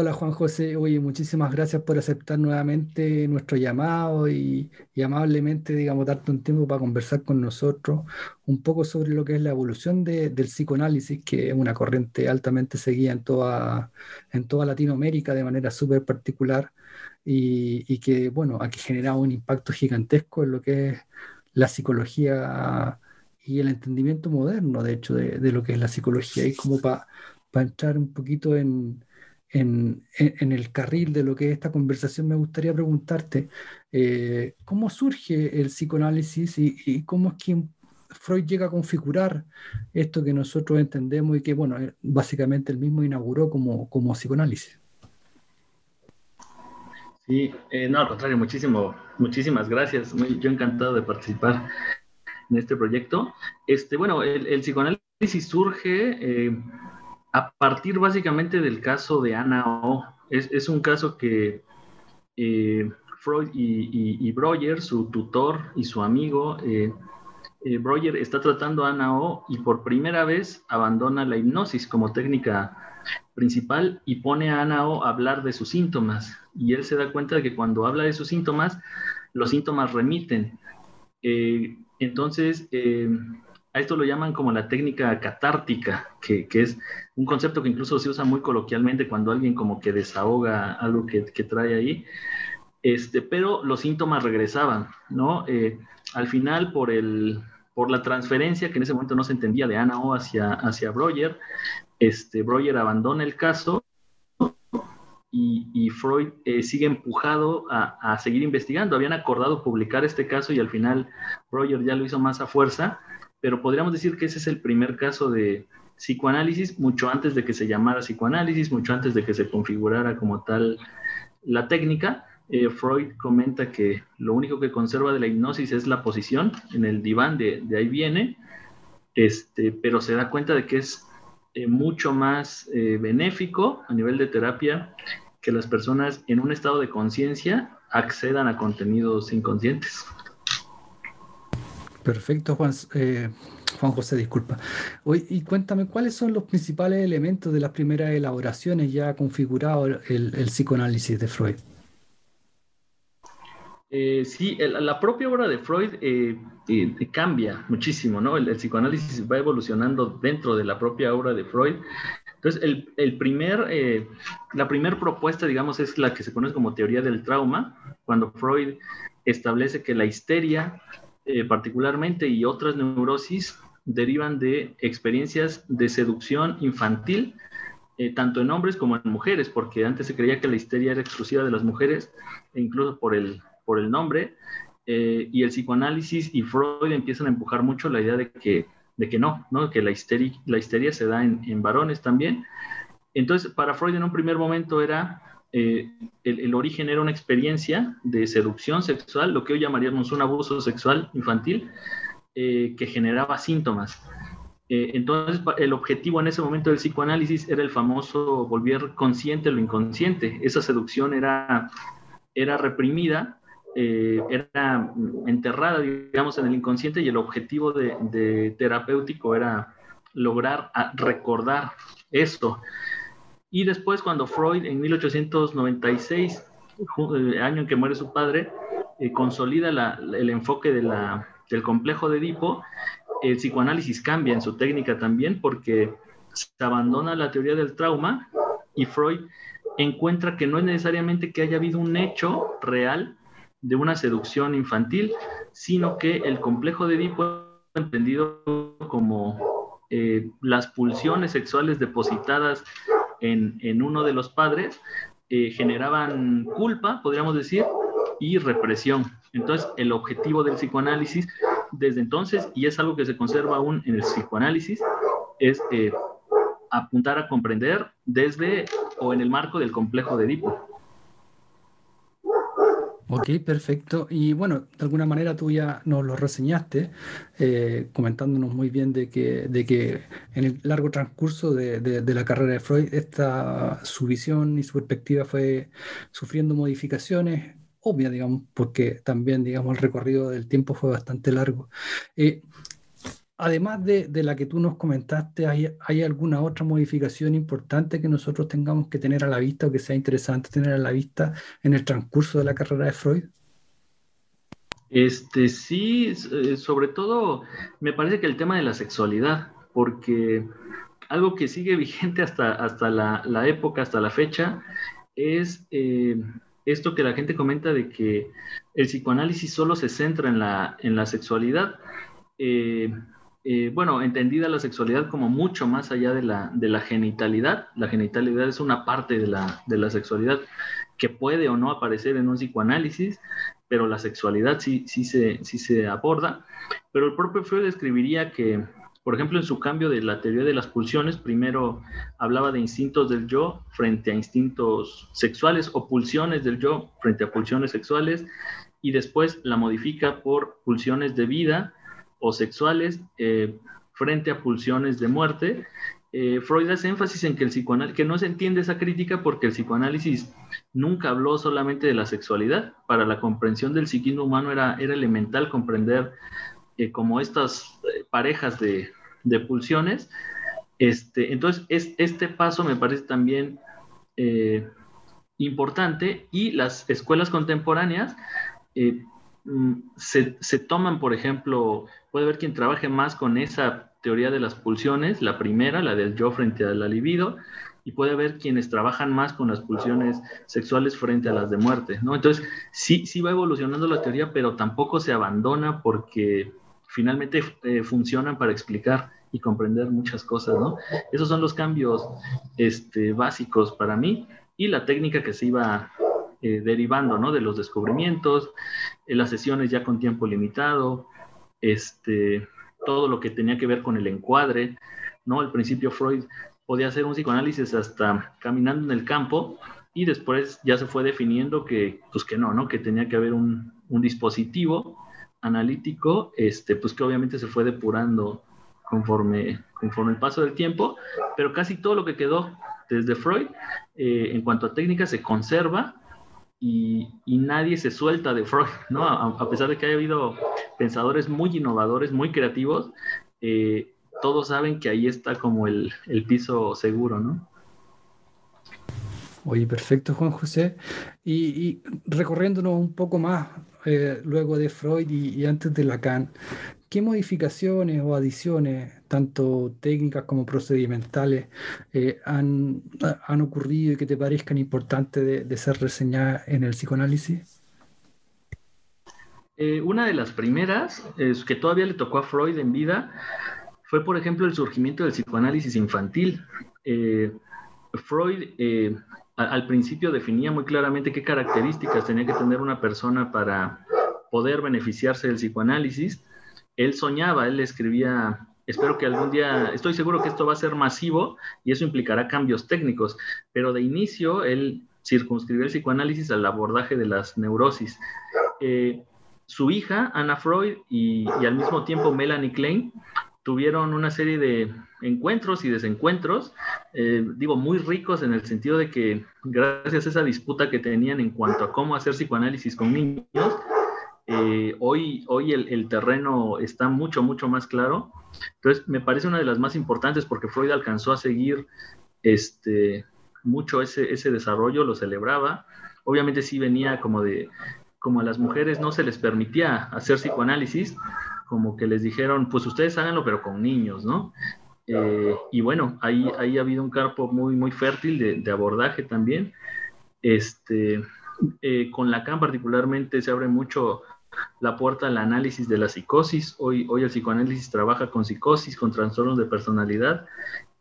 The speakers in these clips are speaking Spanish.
Hola Juan José, oye, muchísimas gracias por aceptar nuevamente nuestro llamado y, amablemente, digamos, darte un tiempo para conversar con nosotros un poco sobre lo que es la evolución del psicoanálisis, que es una corriente altamente seguida en toda, en toda Latinoamérica de manera súper particular y, que, bueno, ha generado un impacto gigantesco en lo que es la psicología y el entendimiento moderno, de hecho, de, de lo que es la psicología. Y como para entrar un poquito en en, el carril de lo que es esta conversación, me gustaría preguntarte, eh, ¿cómo surge el psicoanálisis y, cómo es que Freud llega a configurar esto que nosotros entendemos y que, bueno, eh, básicamente él mismo inauguró como, como psicoanálisis? Sí, eh, no, al contrario, muchísimo, muchísimas gracias. yo encantado de participar en este proyecto. Este, bueno, el, psicoanálisis surge a partir básicamente del caso de Ana O. Es, un caso que eh, Freud y, Breuer, su tutor y su amigo, eh, eh, está tratando a Ana O y por primera vez abandona la hipnosis como técnica principal y pone a Ana O a hablar de sus síntomas. Y él se da cuenta de que cuando habla de sus síntomas, los síntomas remiten. entonces, a esto lo llaman como la técnica catártica, que, es un concepto que incluso se usa muy coloquialmente cuando alguien como que desahoga algo que, trae ahí. Este, pero los síntomas regresaban, ¿no? Eh, al final, por, el, por la transferencia que en ese momento no se entendía de Ana O hacia, hacia Breuer, este, Breuer abandona el caso y, Freud eh, sigue empujado a, a, seguir investigando. Habían acordado publicar este caso y al final Breuer ya lo hizo más a fuerza pero podríamos decir que ese es el primer caso de psicoanálisis, mucho antes de que se llamara psicoanálisis, mucho antes de que se configurara como tal la técnica. Eh, Freud comenta que lo único que conserva de la hipnosis es la posición en el diván, de, ahí viene, este, pero se da cuenta de que es eh, mucho más eh, benéfico a nivel de terapia que las personas en un estado de conciencia accedan a contenidos inconscientes. Perfecto, Juan, eh, Juan José, disculpa. Hoy, y cuéntame, ¿cuáles son los principales elementos de las primeras elaboraciones ya configurado el, psicoanálisis de Freud? Eh, sí, la propia obra de Freud eh, cambia muchísimo, ¿no? El, psicoanálisis va evolucionando dentro de la propia obra de Freud. Entonces, el, primer, la primera propuesta, digamos, es la que se conoce como teoría del trauma, cuando Freud establece que la histeria eh, particularmente y otras neurosis derivan de experiencias de seducción infantil, eh, tanto en hombres como en mujeres, porque antes se creía que la histeria era exclusiva de las mujeres, e incluso por el, por el nombre, eh, y el psicoanálisis y Freud empiezan a empujar mucho la idea de que, de que no, ¿no? que la histeria, la histeria se da en, en varones también. Entonces, para Freud en un primer momento era eh, el, origen era una experiencia de seducción sexual, lo que hoy llamaríamos un abuso sexual infantil, eh, que generaba síntomas. Eh, entonces, el objetivo en ese momento del psicoanálisis era el famoso volver consciente lo inconsciente. Esa seducción era, era reprimida, era enterrada, digamos, en el inconsciente y el objetivo de, terapéutico era lograr recordar esto. Y después cuando Freud en 1896, el año en que muere su padre, eh, consolida el enfoque de la, del complejo de Edipo, el psicoanálisis cambia en su técnica también porque se abandona la teoría del trauma y Freud encuentra que no es necesariamente que haya habido un hecho real de una seducción infantil, sino que el complejo de Edipo entendido como eh, las pulsiones sexuales depositadas en, uno de los padres eh, generaban culpa, podríamos decir, y represión. Entonces, el objetivo del psicoanálisis desde entonces, y es algo que se conserva aún en el psicoanálisis, es eh, apuntar a comprender desde o en el marco del complejo de Edipo. Ok, perfecto. Y bueno, de alguna manera tú ya nos lo reseñaste, eh, comentándonos muy bien de que, de que en el largo transcurso de, de, la carrera de Freud, esta, su visión y su perspectiva fue sufriendo modificaciones obvias, digamos, porque también, digamos, el recorrido del tiempo fue bastante largo. Eh, además de, la que tú nos comentaste, ¿hay, ¿hay, alguna otra modificación importante que nosotros tengamos que tener a la vista o que sea interesante tener a la vista en el transcurso de la carrera de Freud? Este, sí, eh, sobre todo me parece que el tema de la sexualidad, porque algo que sigue vigente hasta, hasta la, época, hasta la fecha, es eh, esto que la gente comenta de que el psicoanálisis solo se centra en la, en la sexualidad. Eh, bueno, entendida la sexualidad como mucho más allá de la, de la genitalidad. La genitalidad es una parte de la, de la sexualidad que puede o no aparecer en un psicoanálisis, pero la sexualidad sí, sí, se, sí se aborda. Pero el propio Freud describiría que, por ejemplo, en su cambio de la teoría de las pulsiones, primero hablaba de instintos del yo frente a instintos sexuales o pulsiones del yo frente a pulsiones sexuales, y después la modifica por pulsiones de vida o sexuales eh, frente a pulsiones de muerte. Eh, Freud hace énfasis en que el psicoanálisis, que no se entiende esa crítica porque el psicoanálisis nunca habló solamente de la sexualidad. Para la comprensión del psiquismo humano era, era elemental comprender eh, como estas eh, parejas de, de, pulsiones. Este, entonces, es, este paso me parece también importante y las escuelas contemporáneas se, se, toman, por ejemplo, puede haber quien trabaje más con esa teoría de las pulsiones, la primera, la del yo frente a la libido, y puede haber quienes trabajan más con las pulsiones sexuales frente a las de muerte, ¿no? Entonces, sí, sí va evolucionando la teoría, pero tampoco se abandona porque finalmente eh, funcionan para explicar y comprender muchas cosas, ¿no? Esos son los cambios este, básicos para mí y la técnica que se iba eh, derivando, ¿no? De los descubrimientos, eh, las sesiones ya con tiempo limitado, este, todo lo que tenía que ver con el encuadre, ¿no? Al principio Freud podía hacer un psicoanálisis hasta caminando en el campo y después ya se fue definiendo que, pues que no, ¿no? Que tenía que haber un, un dispositivo analítico, este, pues que obviamente se fue depurando conforme, conforme el paso del tiempo, pero casi todo lo que quedó desde Freud eh, en cuanto a técnica se conserva y, nadie se suelta de Freud, ¿no? A, pesar de que haya habido pensadores muy innovadores, muy creativos, eh, todos saben que ahí está como el, piso seguro, ¿no? Oye, perfecto, Juan José. Y, recorriéndonos un poco más eh, luego de Freud y, antes de Lacan, ¿qué modificaciones o adiciones, tanto técnicas como procedimentales, eh, han, ocurrido y que te parezcan importantes de, ser reseñadas en el psicoanálisis? Eh, una de las primeras, es que todavía le tocó a Freud en vida, fue, por ejemplo, el surgimiento del psicoanálisis infantil. Eh, Freud al principio definía muy claramente qué características tenía que tener una persona para poder beneficiarse del psicoanálisis él soñaba, él escribía, espero que algún día, estoy seguro que esto va a ser masivo y eso implicará cambios técnicos, pero de inicio él circunscribió el psicoanálisis al abordaje de las neurosis. Eh, su hija, Anna Freud, y, al mismo tiempo Melanie Klein, tuvieron una serie de encuentros y desencuentros, eh, digo, muy ricos en el sentido de que gracias a esa disputa que tenían en cuanto a cómo hacer psicoanálisis con niños, eh, hoy hoy el, terreno está mucho, mucho más claro. Entonces, me parece una de las más importantes porque Freud alcanzó a seguir este, mucho ese, ese desarrollo, lo celebraba. Obviamente sí venía como de, como a las mujeres no se les permitía hacer psicoanálisis, como que les dijeron, pues ustedes háganlo, pero con niños, ¿no? Eh, y bueno, ahí, ahí ha habido un campo muy, muy fértil de, de abordaje también. Este, eh, con Lacan particularmente se abre mucho la puerta al análisis de la psicosis. Hoy, hoy el psicoanálisis trabaja con psicosis, con trastornos de personalidad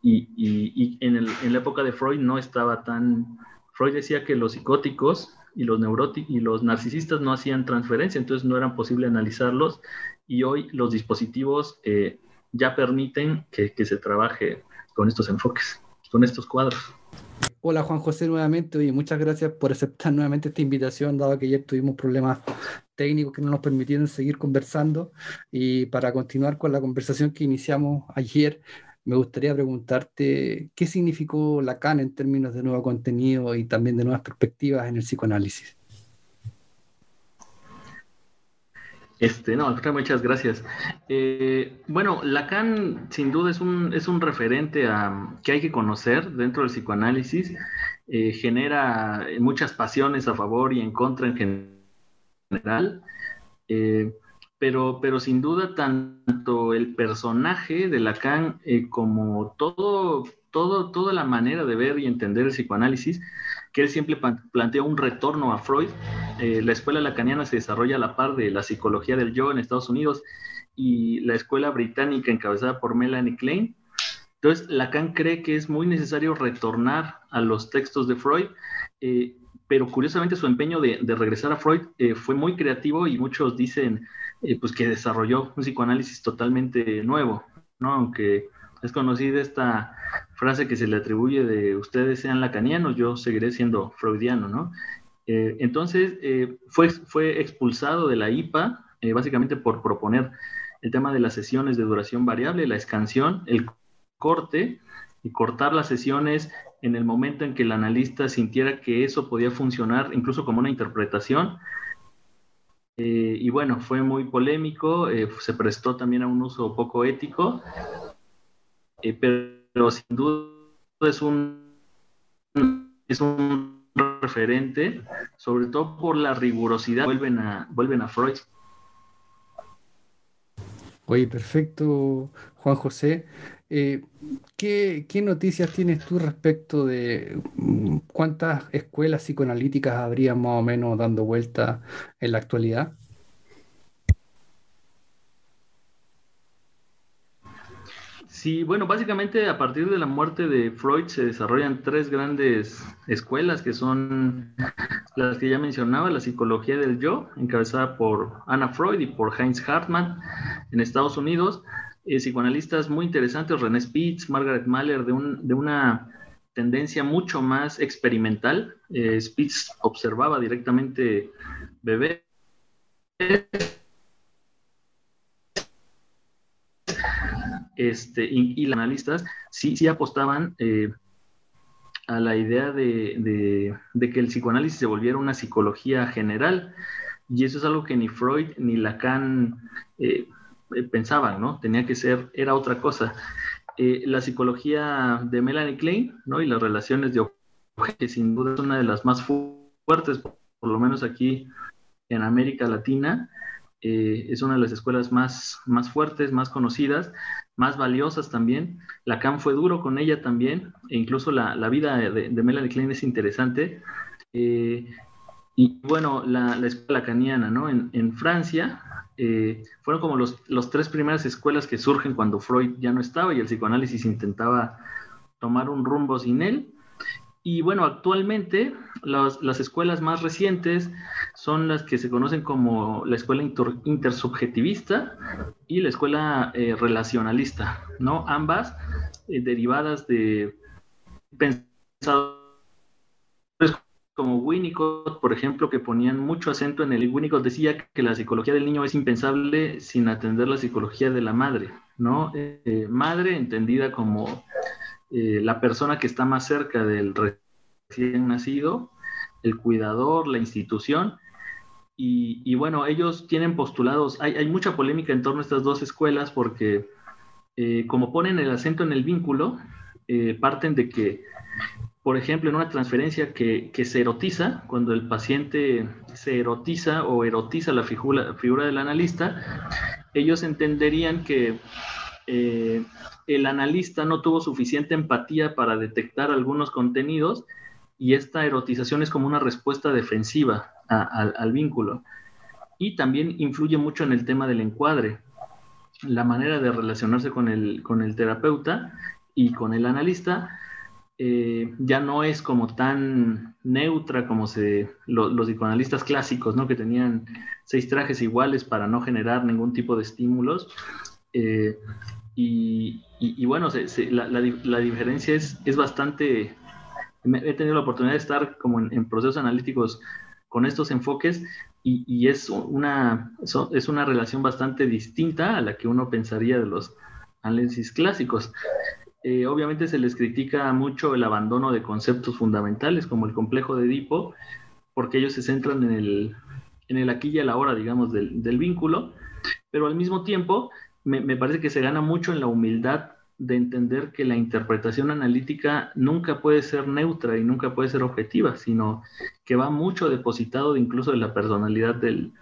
y, y, en, el, en, la época de Freud no estaba tan... Freud decía que los psicóticos y los neuróticos y los narcisistas no hacían transferencia, entonces no eran posible analizarlos y hoy los dispositivos eh, ya permiten que, que se trabaje con estos enfoques, con estos cuadros. Hola Juan José nuevamente, oye, muchas gracias por aceptar nuevamente esta invitación, dado que ayer tuvimos problemas técnicos que no nos permitieron seguir conversando. Y para continuar con la conversación que iniciamos ayer, me gustaría preguntarte qué significó Lacan en términos de nuevo contenido y también de nuevas perspectivas en el psicoanálisis. Este, no, muchas gracias. Eh, bueno, Lacan sin duda es un, es un referente a, que hay que conocer dentro del psicoanálisis. Eh, genera muchas pasiones a favor y en contra en general. Eh, pero, pero sin duda tanto el personaje de Lacan como todo, todo, toda la manera de ver y entender el psicoanálisis que él siempre plantea un retorno a Freud. Eh, la escuela lacaniana se desarrolla a la par de la psicología del yo en Estados Unidos y la escuela británica encabezada por Melanie Klein. Entonces, Lacan cree que es muy necesario retornar a los textos de Freud, eh, pero curiosamente su empeño de, regresar a Freud eh, fue muy creativo y muchos dicen pues que desarrolló un psicoanálisis totalmente nuevo, ¿no? Aunque es conocida esta frase que se le atribuye de ustedes sean lacanianos, yo seguiré siendo freudiano, ¿no? Eh, entonces, eh, fue, fue expulsado de la IPA, eh, básicamente por proponer el tema de las sesiones de duración variable, la escansión, el corte, y cortar las sesiones en el momento en que el analista sintiera que eso podía funcionar incluso como una interpretación. y bueno, fue muy polémico, se prestó también a un uso poco ético, pero sin duda es un, es un referente, sobre todo por la rigurosidad, vuelven a, vuelven a Freud. Oye, perfecto, Juan José. Eh, ¿qué, ¿qué, noticias tienes tú respecto de mm, cuántas escuelas psicoanalíticas habría más o menos dando vuelta en la actualidad? Sí, bueno, básicamente a partir de la muerte de Freud se desarrollan tres grandes escuelas que son las que ya mencionaba, la psicología del yo, encabezada por Anna Freud y por Heinz Hartmann en Estados Unidos, psicoanalistas muy interesantes, René Spitz, Margaret Mahler, de, un, de una tendencia mucho más experimental. Eh, Spitz observaba directamente bebés este, y, los analistas sí, sí apostaban eh, a la idea de, que el psicoanálisis se volviera una psicología general, y eso es algo que ni Freud ni Lacan eh, pensaban, ¿no? Tenía que ser, era otra cosa. la psicología de Melanie Klein, ¿no? Y las relaciones de que sin duda es una de las más fuertes, por lo menos aquí en América Latina, es una de las escuelas más, más fuertes, más conocidas, más valiosas también. Lacan fue duro con ella también, e incluso la, vida de, Melanie Klein es interesante. Eh, y bueno, la, escuela lacaniana, ¿no? En, Francia eh, fueron como los, los, tres primeras escuelas que surgen cuando Freud ya no estaba y el psicoanálisis intentaba tomar un rumbo sin él. Y bueno, actualmente las escuelas más recientes son las que se conocen como la escuela intersubjetivista y la escuela eh, relacionalista, ¿no? Ambas eh, derivadas de pensadores como Winnicott, por ejemplo, que ponían mucho acento en el... Winnicott decía que la psicología del niño es impensable sin atender la psicología de la madre, ¿no? Eh, madre entendida como eh, la persona que está más cerca del recién nacido, el cuidador, la institución. Y, bueno, ellos tienen postulados, hay, mucha polémica en torno a estas dos escuelas porque eh, como ponen el acento en el vínculo, parten de que, por ejemplo, en una transferencia que, se erotiza, cuando el paciente se erotiza o erotiza la figura, figura del analista, ellos entenderían que el analista no tuvo suficiente empatía para detectar algunos contenidos y esta erotización es como una respuesta defensiva al vínculo. Y también influye mucho en el tema del encuadre, la manera de relacionarse con el, con el terapeuta y con el analista. Eh, ya no es como tan neutra como se, los psicoanalistas clásicos, ¿no? que tenían seis trajes iguales para no generar ningún tipo de estímulos. Eh, y, bueno, la, diferencia es, es bastante... He tenido la oportunidad de estar como en, procesos analíticos con estos enfoques y, es, una, es una relación bastante distinta a la que uno pensaría de los análisis clásicos. Eh, obviamente se les critica mucho el abandono de conceptos fundamentales como el complejo de Edipo, porque ellos se centran en el, en el aquí y el ahora, digamos, del, vínculo, pero al mismo tiempo me, me, parece que se gana mucho en la humildad de entender que la interpretación analítica nunca puede ser neutra y nunca puede ser objetiva, sino que va mucho depositado de incluso de la personalidad del,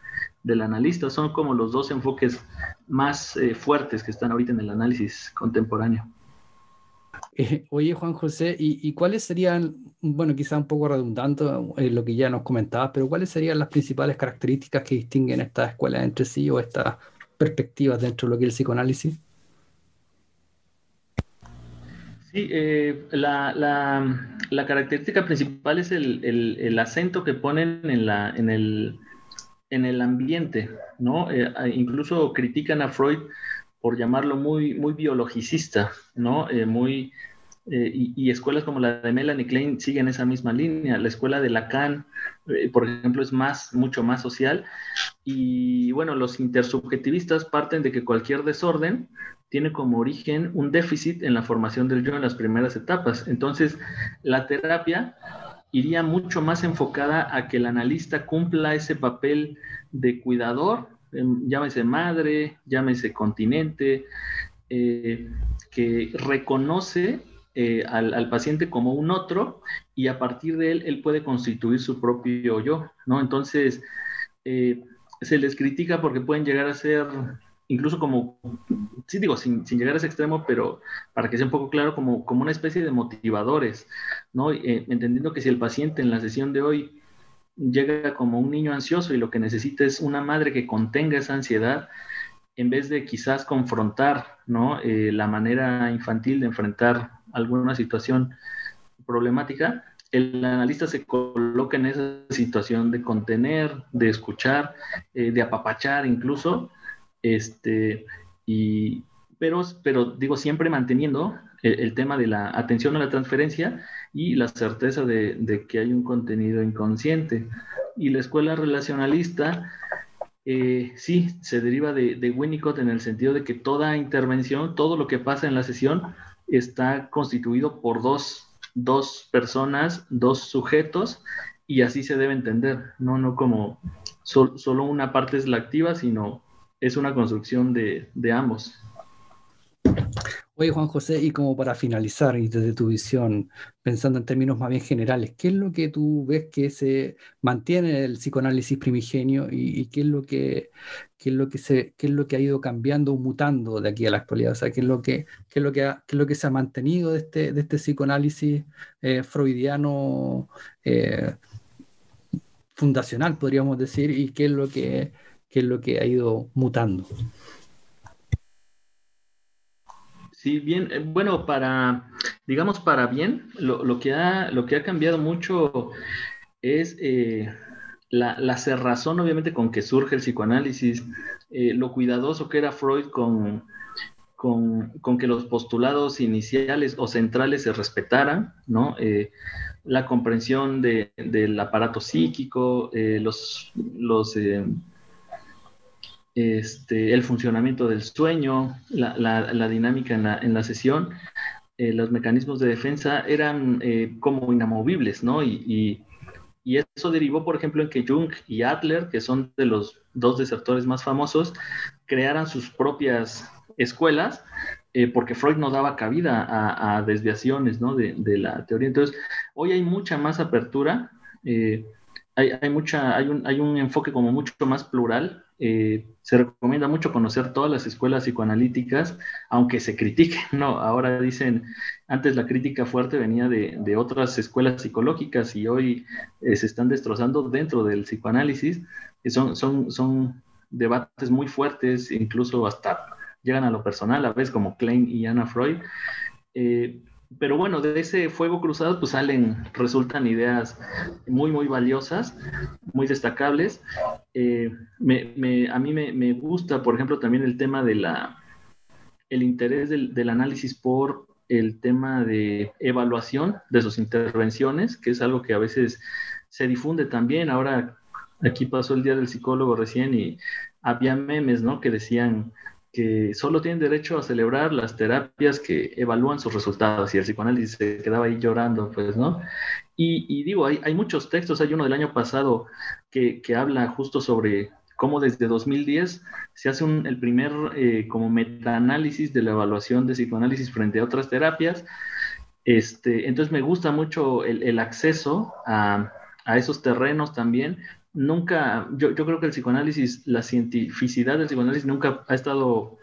del analista. Son como los dos enfoques más eh, fuertes que están ahorita en el análisis contemporáneo. Eh, oye, Juan José, ¿y, cuáles serían, bueno, quizá un poco redundante en lo que ya nos comentabas, pero cuáles serían las principales características que distinguen estas escuelas entre sí o estas perspectivas dentro de lo que es el psicoanálisis? Sí, eh, la, la, característica principal es el, el, el, acento que ponen en, la, en, el, en el ambiente, ¿no? Eh, incluso critican a Freud por llamarlo muy, muy biologicista, ¿no? Eh, muy, eh, y, escuelas como la de Melanie Klein siguen esa misma línea. La escuela de Lacan, por ejemplo, es más, mucho más social. Y bueno, los intersubjetivistas parten de que cualquier desorden tiene como origen un déficit en la formación del yo en las primeras etapas. Entonces, la terapia iría mucho más enfocada a que el analista cumpla ese papel de cuidador, llámese madre, llámese continente, eh, que reconoce eh, al, paciente como un otro y a partir de él él puede constituir su propio yo, ¿no? Entonces, eh, se les critica porque pueden llegar a ser incluso como, sí digo, sin, sin, llegar a ese extremo, pero para que sea un poco claro, como, como una especie de motivadores, ¿no? Eh, entendiendo que si el paciente en la sesión de hoy llega como un niño ansioso y lo que necesita es una madre que contenga esa ansiedad, en vez de quizás confrontar, ¿no? Eh, la manera infantil de enfrentar alguna situación problemática, el analista se coloca en esa situación de contener, de escuchar, eh, de apapachar incluso, este, y, pero, pero digo, siempre manteniendo el, tema de la atención a la transferencia y la certeza de, que hay un contenido inconsciente. Y la escuela relacionalista, eh, sí, se deriva de, de, Winnicott en el sentido de que toda intervención, todo lo que pasa en la sesión, está constituido por dos, dos personas, dos sujetos, y así se debe entender, no, no como solo una parte es la activa, sino es una construcción de, ambos. Oye, Juan José, y como para finalizar, y desde tu visión, pensando en términos más bien generales, ¿qué es lo que tú ves que se mantiene el psicoanálisis primigenio y, qué es lo que es lo que se qué es lo que ha ido cambiando o mutando de aquí a la actualidad? O sea, ¿qué es lo que qué es lo que es lo que se ha mantenido de este, de este psicoanálisis eh, freudiano eh, fundacional, podríamos decir, y qué es lo que qué es lo que ha ido mutando. Sí, bien, eh, bueno, para, digamos, para bien, lo, que, ha, lo que ha cambiado mucho es eh, la, cerrazón, obviamente, con que surge el psicoanálisis, eh, lo cuidadoso que era Freud con, con, que los postulados iniciales o centrales se respetaran, ¿no? la comprensión del aparato psíquico, los, los este, el funcionamiento del sueño, la, dinámica en la, sesión, eh, los mecanismos de defensa eran eh, como inamovibles, ¿no? Y, eso derivó, por ejemplo, en que Jung y Adler, que son de los dos desertores más famosos, crearan sus propias escuelas, eh, porque Freud no daba cabida a, desviaciones, ¿no? De, la teoría. Entonces, hoy hay mucha más apertura. hay, mucha, hay, un, hay un enfoque como mucho más plural eh, se recomienda mucho conocer todas las escuelas psicoanalíticas, aunque se critiquen, ¿no? Ahora dicen, antes la crítica fuerte venía de, otras escuelas psicológicas y hoy eh, se están destrozando dentro del psicoanálisis. son, son, son debates muy fuertes, incluso hasta llegan a lo personal, a veces como Klein y Anna Freud. Eh, pero bueno, de ese fuego cruzado pues salen, resultan ideas muy, muy valiosas, muy destacables. Eh, a mí me, gusta, por ejemplo, también el tema de la, el interés del, análisis por el tema de evaluación de sus intervenciones, que es algo que a veces se difunde también. Ahora, aquí pasó el Día del Psicólogo recién y había memes, ¿no? Que decían que solo tienen derecho a celebrar las terapias que evalúan sus resultados y el psicoanálisis se quedaba ahí llorando, pues, ¿no? Y, digo, hay, muchos textos, hay uno del año pasado que, que habla justo sobre cómo desde 2010 se hace el primer eh, como metaanálisis de la evaluación de psicoanálisis frente a otras terapias. Este, entonces me gusta mucho el, el acceso a, a, esos terrenos también. Nunca, yo, yo, creo que el psicoanálisis, la cientificidad del psicoanálisis nunca ha estado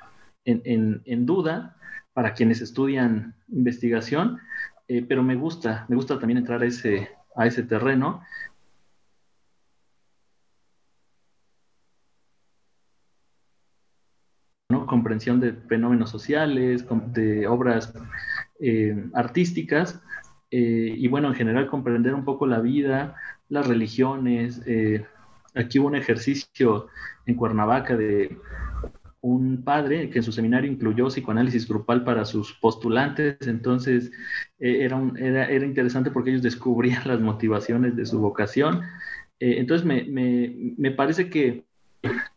en, en, duda para quienes estudian investigación, eh, pero me gusta, me gusta también entrar a ese, a ese terreno. comprensión de fenómenos sociales, de obras eh, artísticas, eh, y bueno, en general comprender un poco la vida, las religiones. Eh, aquí hubo un ejercicio en Cuernavaca de un padre que en su seminario incluyó psicoanálisis grupal para sus postulantes, entonces era, era, era, interesante porque ellos descubrían las motivaciones de su vocación. entonces me, me, me parece que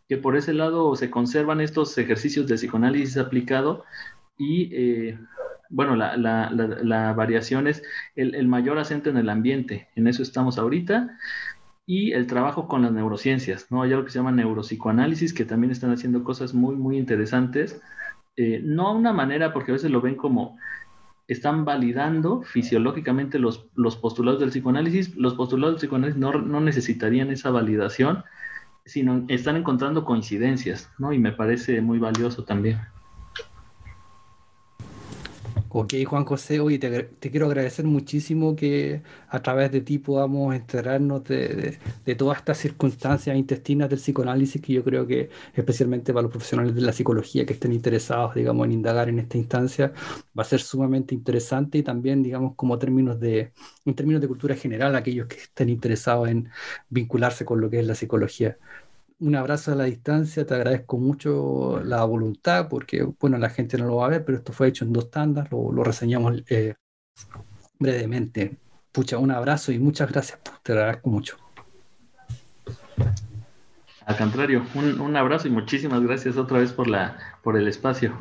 que por ese lado se conservan estos ejercicios de psicoanálisis aplicado y, eh, bueno, la, la, la, variación es el, el, mayor acento en el ambiente, en eso estamos ahorita, y el trabajo con las neurociencias, ¿no? Hay algo que se llama neuropsicoanálisis, que también están haciendo cosas muy, muy interesantes, eh, no a una manera, porque a veces lo ven como están validando fisiológicamente los, los postulados del psicoanálisis, los postulados del psicoanálisis no, no necesitarían esa validación, sino están encontrando coincidencias, ¿no? Y me parece muy valioso también. Ok, Juan José, oye, te, quiero agradecer muchísimo que a través de ti podamos enterarnos de, todas estas circunstancias intestinas del psicoanálisis que yo creo que especialmente para los profesionales de la psicología que estén interesados, digamos, en indagar en esta instancia, va a ser sumamente interesante y también, digamos, como términos de, en términos de cultura general, aquellos que estén interesados en vincularse con lo que es la psicología un abrazo a la distancia, te agradezco mucho la voluntad, porque bueno, la gente no lo va a ver, pero esto fue hecho en dos tandas, lo, reseñamos eh, brevemente. Pucha, un abrazo y muchas gracias, pues, te agradezco mucho. Al contrario, un, un, abrazo y muchísimas gracias otra vez por, la, por el espacio.